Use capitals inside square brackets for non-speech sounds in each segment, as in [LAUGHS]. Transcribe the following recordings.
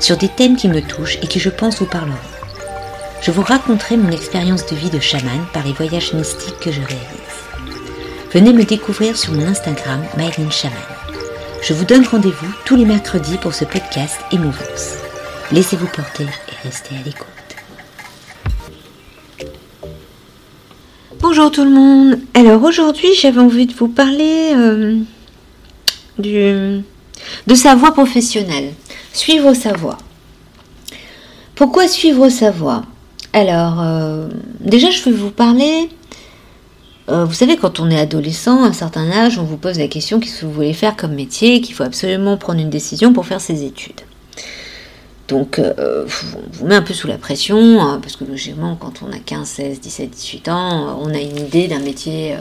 sur des thèmes qui me touchent et qui je pense vous parleront. Je vous raconterai mon expérience de vie de chaman par les voyages mystiques que je réalise. Venez me découvrir sur mon Instagram Myline. Je vous donne rendez-vous tous les mercredis pour ce podcast Émouvance. Laissez-vous porter et restez à l'écoute. Bonjour tout le monde. Alors aujourd'hui j'avais envie de vous parler euh, du, de sa voie professionnelle. Suivre sa voie. Pourquoi suivre sa voie? Alors, euh, déjà, je vais vous parler. Euh, vous savez, quand on est adolescent, à un certain âge, on vous pose la question qu'est-ce que vous voulez faire comme métier, qu'il faut absolument prendre une décision pour faire ses études. Donc, euh, on vous met un peu sous la pression, hein, parce que logiquement, quand on a 15, 16, 17, 18 ans, on a une idée d'un métier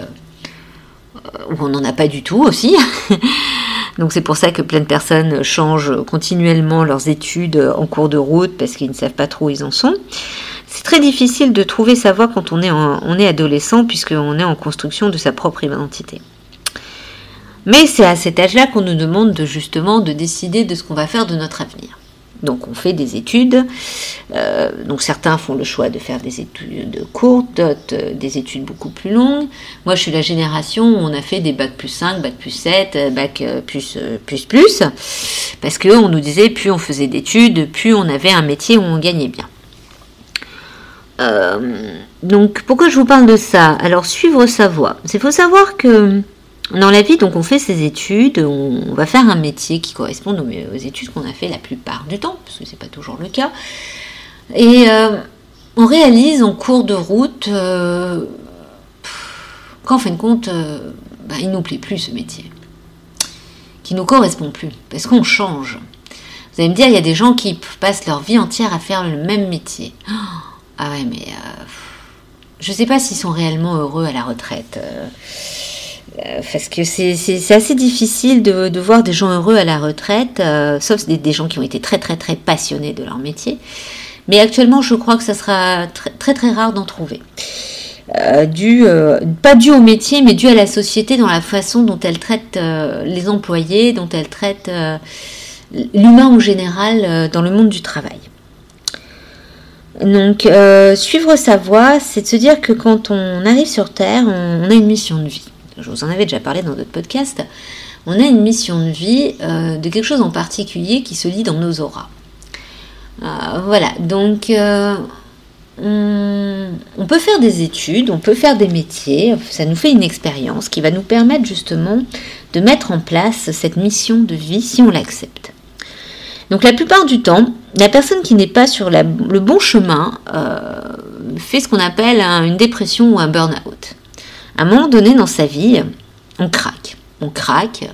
où on n'en a pas du tout aussi. [LAUGHS] Donc c'est pour ça que plein de personnes changent continuellement leurs études en cours de route parce qu'ils ne savent pas trop où ils en sont. C'est très difficile de trouver sa voie quand on est, on est adolescent puisqu'on est en construction de sa propre identité. Mais c'est à cet âge-là qu'on nous demande de, justement de décider de ce qu'on va faire de notre avenir. Donc on fait des études. Euh, donc certains font le choix de faire des études courtes, d'autres euh, des études beaucoup plus longues. Moi je suis la génération où on a fait des bacs plus 5, bac plus 7, euh, bac plus plus plus. Parce qu'on nous disait plus on faisait d'études, plus on avait un métier où on gagnait bien. donc pourquoi je vous parle de ça? Alors suivre sa voie. Il faut savoir que dans la vie, donc, on fait ses études, on, va faire un métier qui correspond aux, études qu'on a fait la plupart du temps, parce que c'est pas toujours le cas. Et euh, on réalise en cours de route euh, qu'en fin de compte, euh, bah, il nous plaît plus ce métier, qui nous correspond plus, parce qu'on change. Vous allez me dire, il y a des gens qui passent leur vie entière à faire le même métier. ah ouais, mais je ne sais pas s'ils sont réellement heureux à la retraite. Euh, parce que c'est assez difficile de, voir des gens heureux à la retraite, euh, sauf des, gens qui ont été très très très passionnés de leur métier. Mais actuellement, je crois que ça sera très très, rare d'en trouver. Euh, pas dû au métier, mais dû à la société dans la façon dont elle traite les employés, dont elle traite l'humain en général dans le monde du travail. Donc, suivre sa voie, c'est de se dire que quand on arrive sur Terre, on a une mission de vie je vous en avais déjà parlé dans d'autres podcasts, on a une mission de vie euh, de quelque chose en particulier qui se lit dans nos auras. Euh, voilà, donc euh, on, peut faire des études, on peut faire des métiers, ça nous fait une expérience qui va nous permettre justement de mettre en place cette mission de vie si on l'accepte. Donc la plupart du temps, la personne qui n'est pas sur le bon chemin fait ce qu'on appelle une dépression ou un burn-out à un moment donné dans sa vie, on craque. On craque.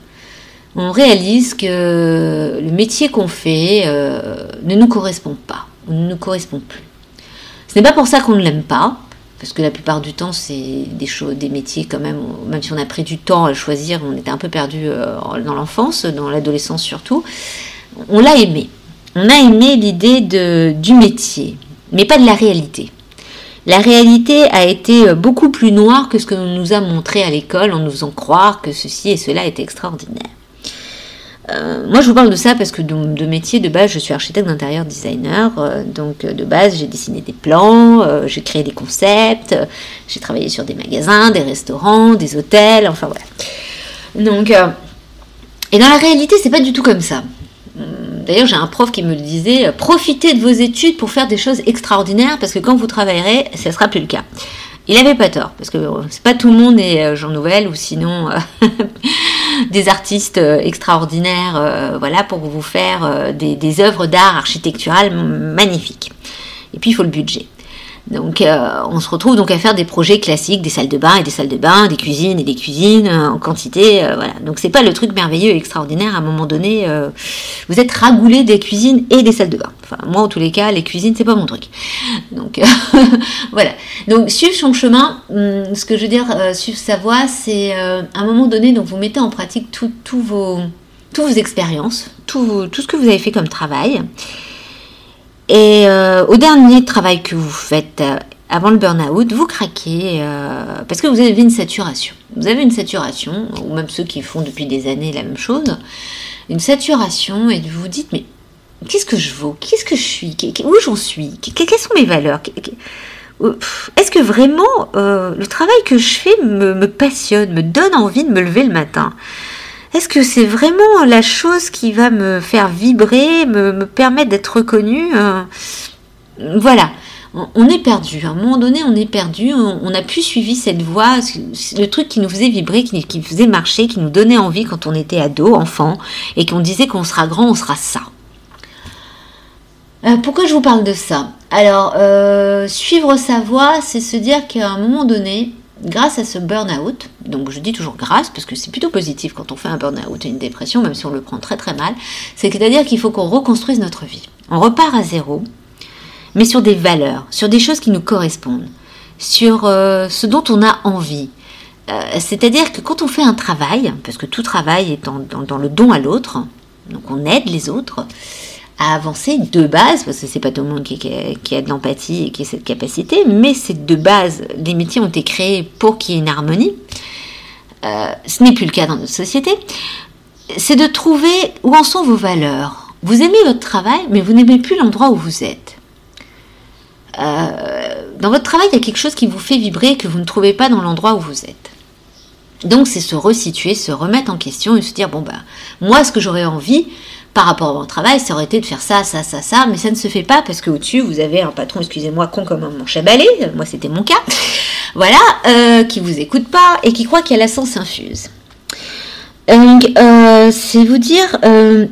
On réalise que le métier qu'on fait euh, ne nous correspond pas, ne nous correspond plus. Ce n'est pas pour ça qu'on ne l'aime pas, parce que la plupart du temps, c'est des choses, des métiers quand même, même si on a pris du temps à le choisir, on était un peu perdu euh, dans l'enfance, dans l'adolescence surtout. On l'a aimé. On a aimé l'idée du métier, mais pas de la réalité. La réalité a été euh, beaucoup plus noire que ce que nous a montré à l'école en nous faisant croire que ceci et cela était extraordinaire. Euh, moi, je vous parle de ça parce que de, métier de base, je suis architecte d'intérieur designer. Euh, donc, de base, j'ai dessiné des plans, j'ai créé des concepts, j'ai travaillé sur des magasins, des restaurants, des hôtels, enfin voilà. Donc, et dans la réalité, c'est pas du tout comme ça. D'ailleurs, j'ai un prof qui me le disait, euh, profitez de vos études pour faire des choses extraordinaires, parce que quand vous travaillerez, ce ne sera plus le cas. Il n'avait pas tort, parce que euh, c'est pas tout le monde est euh, Jean Nouvel, ou sinon [LAUGHS] des artistes extraordinaires, voilà, pour vous faire des, des œuvres d'art architectural magnifiques. Et puis il faut le budget. Donc euh, on se retrouve donc à faire des projets classiques, des salles de bain et des salles de bain, des cuisines et des cuisines euh, en quantité, euh, voilà. Donc c'est pas le truc merveilleux et extraordinaire. À un moment donné, vous êtes ragoulé des cuisines et des salles de bain. Enfin moi en tous les cas, les cuisines c'est pas mon truc. Donc [LAUGHS] voilà. Donc suivre son chemin, hum, ce que je veux dire, suivre sa voie, c'est à un moment donné donc vous mettez en pratique tous vos toutes vos expériences, tout, tout ce que vous avez fait comme travail. Et euh, au dernier travail que vous faites euh, avant le burn-out, vous craquez euh, parce que vous avez une saturation. Vous avez une saturation, ou même ceux qui font depuis des années la même chose, une saturation et vous vous dites mais qu'est-ce que je vaux? Qu'est-ce que je suis? Où j'en suis? Quelles sont mes valeurs? Est-ce que vraiment le travail que je fais me, me passionne, me donne envie de me lever le matin? Est-ce que c'est vraiment la chose qui va me faire vibrer, me, permettre d'être reconnue euh, Voilà, on est perdu. À un moment donné, on est perdu. On n'a plus suivi cette voie, le truc qui nous faisait vibrer, qui, qui faisait marcher, qui nous donnait envie quand on était ado, enfant, et qu'on disait qu'on sera grand, on sera ça. Euh, pourquoi je vous parle de ça? Alors, euh, suivre sa voie, c'est se dire qu'à un moment donné, grâce à ce burn-out, donc je dis toujours grâce parce que c'est plutôt positif quand on fait un burn-out et une dépression, même si on le prend très très mal, c'est-à-dire qu'il faut qu'on reconstruise notre vie. On repart à zéro, mais sur des valeurs, sur des choses qui nous correspondent, sur euh, ce dont on a envie. Euh, c'est-à-dire que quand on fait un travail, parce que tout travail est dans le don à l'autre, donc on aide les autres, à avancer de base, parce que c'est pas tout le monde qui, a de l'empathie et qui a cette capacité, mais c'est de base, les métiers ont été créés pour qu'il y ait une harmonie. Euh, ce n'est plus le cas dans notre société. C'est de trouver où en sont vos valeurs. Vous aimez votre travail, mais vous n'aimez plus l'endroit où vous êtes. Euh, dans votre travail, il y a quelque chose qui vous fait vibrer que vous ne trouvez pas dans l'endroit où vous êtes. Donc c'est se resituer, se remettre en question et se dire bon bah moi ce que j'aurais envie, par rapport à mon travail, ça aurait été de faire ça, ça, ça, ça, mais ça ne se fait pas parce qu'au-dessus, vous avez un patron, excusez-moi, con comme un manche à balai, moi c'était mon cas, [LAUGHS] voilà, euh, qui vous écoute pas et qui croit qu'il y a la sens infuse. Euh, c'est vous dire, euh,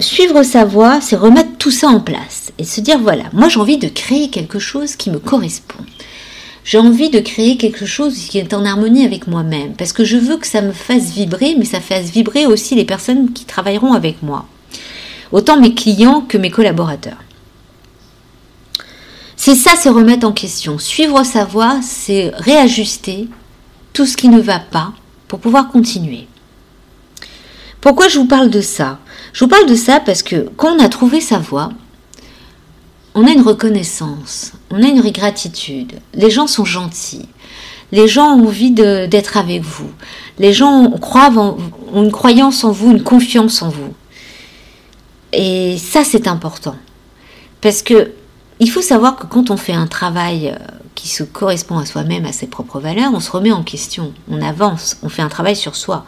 suivre sa voie, c'est remettre tout ça en place et se dire, voilà, moi j'ai envie de créer quelque chose qui me correspond. J'ai envie de créer quelque chose qui est en harmonie avec moi-même, parce que je veux que ça me fasse vibrer, mais ça fasse vibrer aussi les personnes qui travailleront avec moi autant mes clients que mes collaborateurs. C'est ça, se remettre en question. Suivre sa voie, c'est réajuster tout ce qui ne va pas pour pouvoir continuer. Pourquoi je vous parle de ça? Je vous parle de ça parce que quand on a trouvé sa voie, on a une reconnaissance, on a une gratitude. Les gens sont gentils. Les gens ont envie d'être avec vous. Les gens ont une croyance en vous, une confiance en vous. Et ça, c'est important. Parce que il faut savoir que quand on fait un travail euh, qui se correspond à soi-même, à ses propres valeurs, on se remet en question, on avance, on fait un travail sur soi.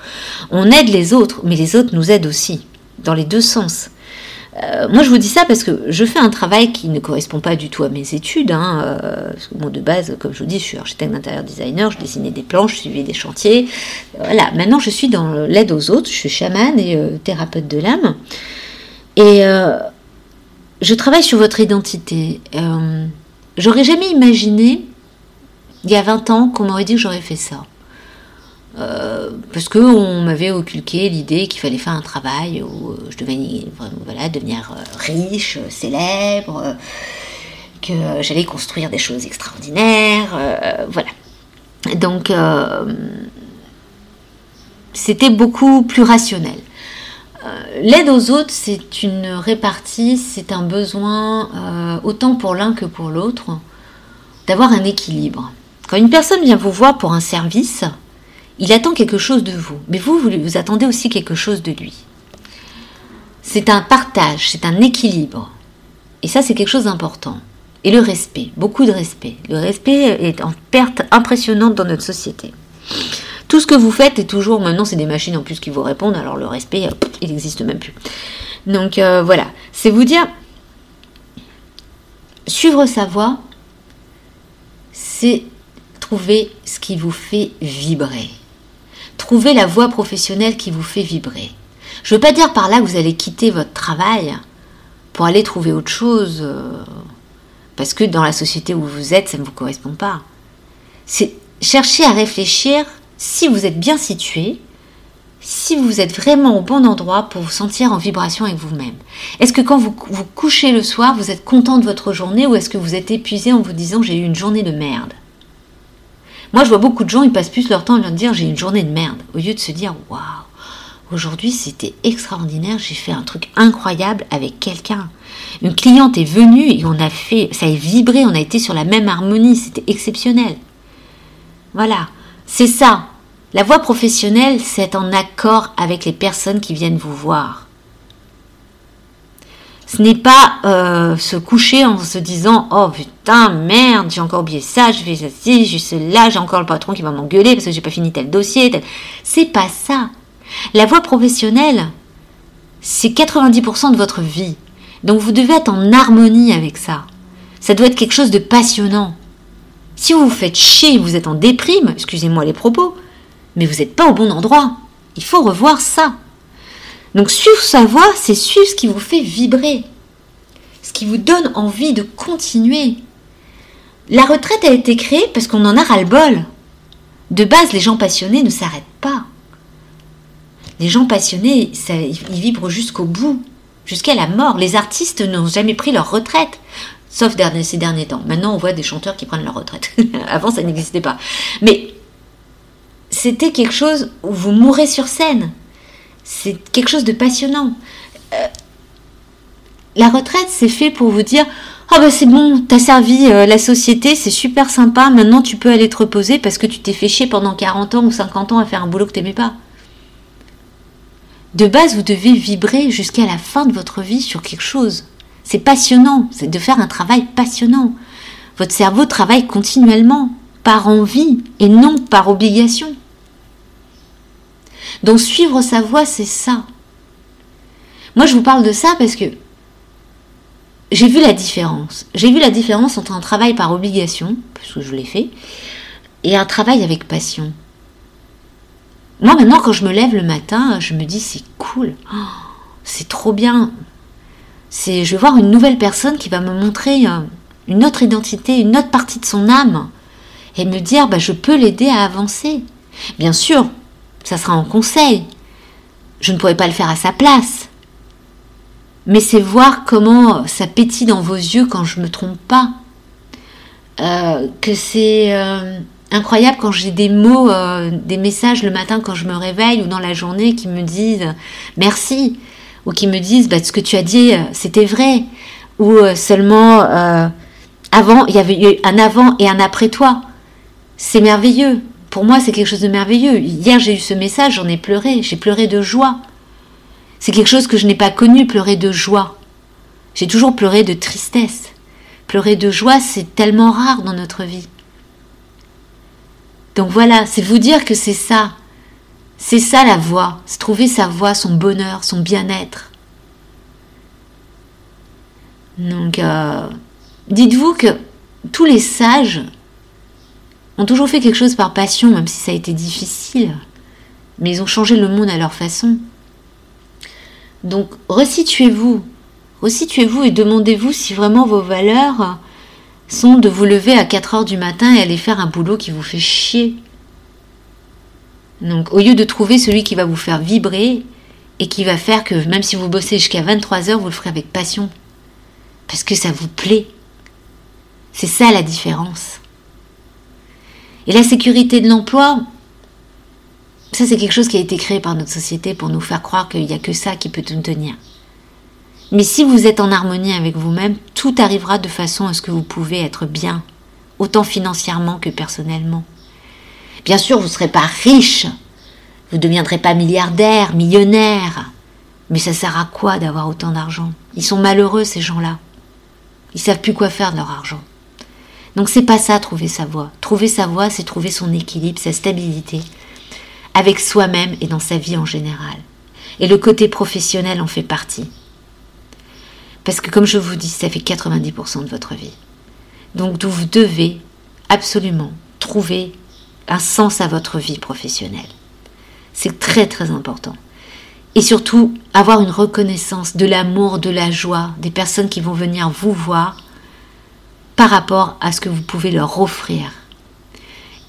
On aide les autres, mais les autres nous aident aussi, dans les deux sens. Euh, moi, je vous dis ça parce que je fais un travail qui ne correspond pas du tout à mes études. Hein, euh, de base, comme je vous dis, je suis architecte d'intérieur designer, je dessinais des plans, je suivais des chantiers. Voilà, maintenant je suis dans l'aide aux autres, je suis chamane et thérapeute de l'âme. Et euh, je travaille sur votre identité. Euh, j'aurais jamais imaginé, il y a 20 ans, qu'on m'aurait dit que j'aurais fait ça. Euh, parce qu'on m'avait occulté l'idée qu'il fallait faire un travail où je devais devenir riche, célèbre, que j'allais construire des choses extraordinaires. voilà. Donc, c'était beaucoup plus rationnel. Euh, l'aide aux autres, c'est une répartie, c'est un besoin, euh, autant pour l'un que pour l'autre, d'avoir un équilibre. Quand une personne vient vous voir pour un service, il attend quelque chose de vous, mais vous, vous, vous attendez aussi quelque chose de lui. C'est un partage, c'est un équilibre. Et ça, c'est quelque chose d'important. Et le respect, beaucoup de respect. Le respect est en perte impressionnante dans notre société. Tout ce que vous faites est toujours, maintenant c'est des machines en plus qui vous répondent, alors le respect, euh, il n'existe même plus. Donc euh, voilà, c'est vous dire, suivre sa voie, c'est trouver ce qui vous fait vibrer. Trouver la voie professionnelle qui vous fait vibrer. Je ne veux pas dire par là que vous allez quitter votre travail pour aller trouver autre chose. Euh, parce que dans la société où vous êtes, ça ne vous correspond pas. C'est chercher à réfléchir si vous êtes bien situé, si vous êtes vraiment au bon endroit pour vous sentir en vibration avec vous-même. Est-ce que quand vous vous couchez le soir, vous êtes content de votre journée ou est-ce que vous êtes épuisé en vous disant j'ai eu une journée de merde? Moi, je vois beaucoup de gens, ils passent plus leur temps à dire j'ai eu une journée de merde, au lieu de se dire waouh, aujourd'hui c'était extraordinaire, j'ai fait un truc incroyable avec quelqu'un. Une cliente est venue et on a fait, ça a vibré, on a été sur la même harmonie, c'était exceptionnel. Voilà, c'est ça. La voie professionnelle, c'est en accord avec les personnes qui viennent vous voir. Ce n'est pas euh, se coucher en se disant oh putain merde j'ai encore oublié ça je fais ça ci j'ai cela j'ai encore le patron qui va m'engueuler parce que j'ai pas fini tel dossier c'est pas ça. La voie professionnelle c'est 90% de votre vie. Donc vous devez être en harmonie avec ça. Ça doit être quelque chose de passionnant si vous vous faites chier, vous êtes en déprime, excusez-moi les propos, mais vous n'êtes pas au bon endroit. Il faut revoir ça. Donc suivre sa voix, c'est suivre ce qui vous fait vibrer, ce qui vous donne envie de continuer. La retraite a été créée parce qu'on en a ras-le-bol. De base, les gens passionnés ne s'arrêtent pas. Les gens passionnés, ils vibrent jusqu'au bout, jusqu'à la mort. Les artistes n'ont jamais pris leur retraite. Sauf ces derniers temps. Maintenant, on voit des chanteurs qui prennent leur retraite. [LAUGHS] Avant, ça n'existait pas. Mais c'était quelque chose où vous mourrez sur scène. C'est quelque chose de passionnant. Euh, la retraite, c'est fait pour vous dire Ah oh ben c'est bon, t'as servi euh, la société, c'est super sympa, maintenant tu peux aller te reposer parce que tu t'es fait chier pendant 40 ans ou 50 ans à faire un boulot que t'aimais pas. De base, vous devez vibrer jusqu'à la fin de votre vie sur quelque chose. C'est passionnant, c'est de faire un travail passionnant. Votre cerveau travaille continuellement, par envie et non par obligation. Donc suivre sa voie, c'est ça. Moi, je vous parle de ça parce que j'ai vu la différence. J'ai vu la différence entre un travail par obligation, parce que je l'ai fait, et un travail avec passion. Moi, maintenant, quand je me lève le matin, je me dis c'est cool, oh, c'est trop bien, c'est je vais voir une nouvelle personne qui va me montrer euh, une autre identité, une autre partie de son âme, et me dire bah, je peux l'aider à avancer. Bien sûr, ça sera en conseil. Je ne pourrai pas le faire à sa place. Mais c'est voir comment ça pétille dans vos yeux quand je ne me trompe pas. Euh, que c'est euh, incroyable quand j'ai des mots, des messages le matin quand je me réveille ou dans la journée qui me disent merci ou qui me disent bah, ce que tu as dit, euh, c'était vrai, ou euh, seulement euh, avant, il y avait eu un avant et un après toi. C'est merveilleux. Pour moi, c'est quelque chose de merveilleux. Hier, j'ai eu ce message, j'en ai pleuré, j'ai pleuré de joie. C'est quelque chose que je n'ai pas connu, pleurer de joie. J'ai toujours pleuré de tristesse. Pleurer de joie, c'est tellement rare dans notre vie. Donc voilà, c'est vous dire que c'est ça, c'est ça la voie, c'est trouver sa voie, son bonheur, son bien-être. Donc, euh, dites-vous que tous les sages ont toujours fait quelque chose par passion, même si ça a été difficile, mais ils ont changé le monde à leur façon. Donc, resituez-vous, resituez-vous et demandez-vous si vraiment vos valeurs sont de vous lever à 4 heures du matin et aller faire un boulot qui vous fait chier donc au lieu de trouver celui qui va vous faire vibrer et qui va faire que même si vous bossez jusqu'à 23 heures, vous le ferez avec passion. Parce que ça vous plaît. C'est ça la différence. Et la sécurité de l'emploi, ça c'est quelque chose qui a été créé par notre société pour nous faire croire qu'il n'y a que ça qui peut nous tenir. Mais si vous êtes en harmonie avec vous-même, tout arrivera de façon à ce que vous pouvez être bien, autant financièrement que personnellement. Bien sûr, vous ne serez pas riche, vous ne deviendrez pas milliardaire, millionnaire. Mais ça sert à quoi d'avoir autant d'argent? Ils sont malheureux, ces gens-là. Ils savent plus quoi faire de leur argent. Donc c'est pas ça, trouver sa voie. Trouver sa voie, c'est trouver son équilibre, sa stabilité, avec soi-même et dans sa vie en général. Et le côté professionnel en fait partie. Parce que comme je vous dis, ça fait 90% de votre vie. Donc vous devez absolument trouver un sens à votre vie professionnelle. C'est très très important. Et surtout, avoir une reconnaissance de l'amour, de la joie, des personnes qui vont venir vous voir par rapport à ce que vous pouvez leur offrir.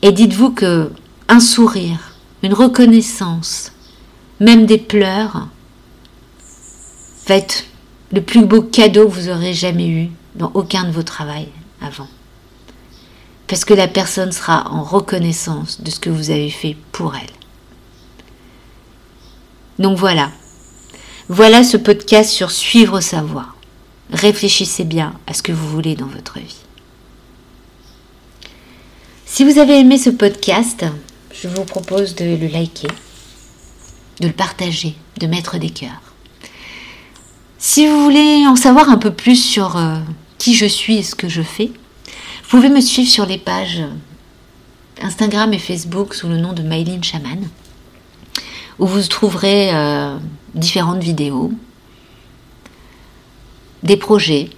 Et dites-vous que un sourire, une reconnaissance, même des pleurs, va être le plus beau cadeau que vous aurez jamais eu dans aucun de vos travaux avant. Parce que la personne sera en reconnaissance de ce que vous avez fait pour elle. Donc voilà. Voilà ce podcast sur suivre sa voie. Réfléchissez bien à ce que vous voulez dans votre vie. Si vous avez aimé ce podcast, je vous propose de le liker, de le partager, de mettre des cœurs. Si vous voulez en savoir un peu plus sur euh, qui je suis et ce que je fais, vous pouvez me suivre sur les pages Instagram et Facebook sous le nom de Mylene Chaman, où vous trouverez euh, différentes vidéos, des projets,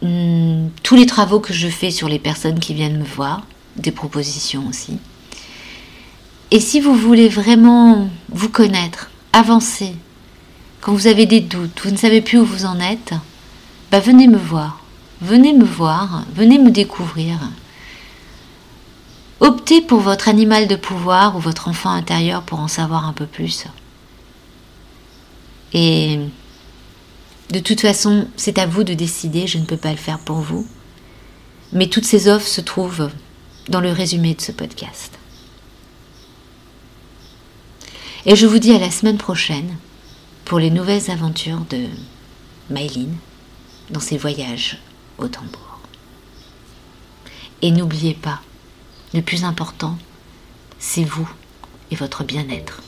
hmm, tous les travaux que je fais sur les personnes qui viennent me voir, des propositions aussi. Et si vous voulez vraiment vous connaître, avancer, quand vous avez des doutes, vous ne savez plus où vous en êtes, bah venez me voir. Venez me voir, venez me découvrir. Optez pour votre animal de pouvoir ou votre enfant intérieur pour en savoir un peu plus. Et de toute façon, c'est à vous de décider, je ne peux pas le faire pour vous. Mais toutes ces offres se trouvent dans le résumé de ce podcast. Et je vous dis à la semaine prochaine pour les nouvelles aventures de Maïline dans ses voyages tambour. Et n'oubliez pas, le plus important, c'est vous et votre bien-être.